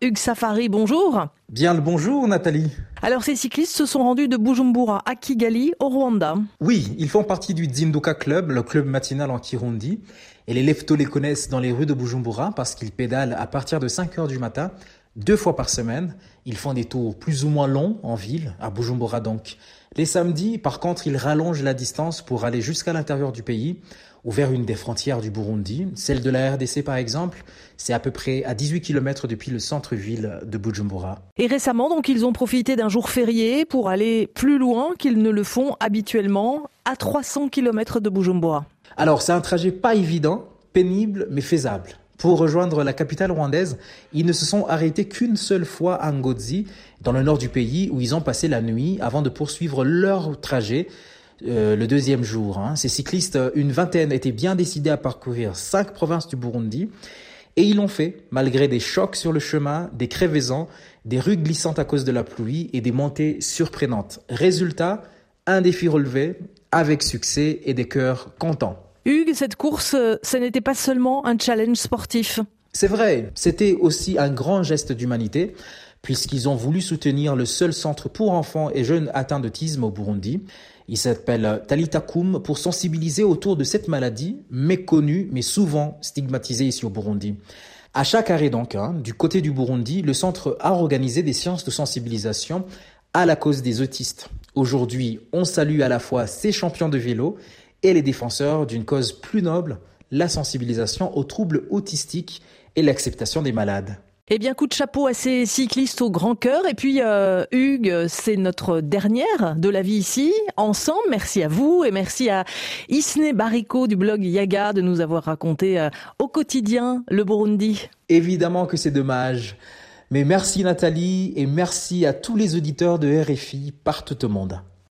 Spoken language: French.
Hugues Safari, bonjour. Bien le bonjour Nathalie. Alors ces cyclistes se sont rendus de Bujumbura à Kigali au Rwanda. Oui, ils font partie du Zinduka Club, le club matinal en Kirundi. Et les leftos les connaissent dans les rues de Bujumbura parce qu'ils pédalent à partir de 5 heures du matin, deux fois par semaine. Ils font des tours plus ou moins longs en ville, à Bujumbura donc. Les samedis, par contre, ils rallongent la distance pour aller jusqu'à l'intérieur du pays ou vers une des frontières du Burundi. Celle de la RDC, par exemple, c'est à peu près à 18 km depuis le centre-ville de Bujumbura. Et récemment, donc, ils ont profité d'un jour férié pour aller plus loin qu'ils ne le font habituellement, à 300 km de Bujumbura. Alors, c'est un trajet pas évident, pénible, mais faisable. Pour rejoindre la capitale rwandaise, ils ne se sont arrêtés qu'une seule fois à Ngozi, dans le nord du pays, où ils ont passé la nuit avant de poursuivre leur trajet euh, le deuxième jour. Hein. Ces cyclistes, une vingtaine, étaient bien décidés à parcourir cinq provinces du Burundi. Et ils l'ont fait, malgré des chocs sur le chemin, des crevaisons, des rues glissantes à cause de la pluie et des montées surprenantes. Résultat, un défi relevé, avec succès et des cœurs contents. Hugues, cette course, euh, ce n'était pas seulement un challenge sportif. C'est vrai, c'était aussi un grand geste d'humanité, puisqu'ils ont voulu soutenir le seul centre pour enfants et jeunes atteints d'autisme au Burundi. Il s'appelle Talitakum pour sensibiliser autour de cette maladie, méconnue mais souvent stigmatisée ici au Burundi. À chaque arrêt donc, du côté du Burundi, le centre a organisé des séances de sensibilisation à la cause des autistes. Aujourd'hui, on salue à la fois ces champions de vélo et les défenseurs d'une cause plus noble, la sensibilisation aux troubles autistiques et l'acceptation des malades. Eh bien, coup de chapeau à ces cyclistes au grand cœur. Et puis, euh, Hugues, c'est notre dernière de la vie ici, ensemble. Merci à vous et merci à Isne Bariko du blog Yaga de nous avoir raconté euh, au quotidien le Burundi. Évidemment que c'est dommage. Mais merci Nathalie et merci à tous les auditeurs de RFI partout au monde.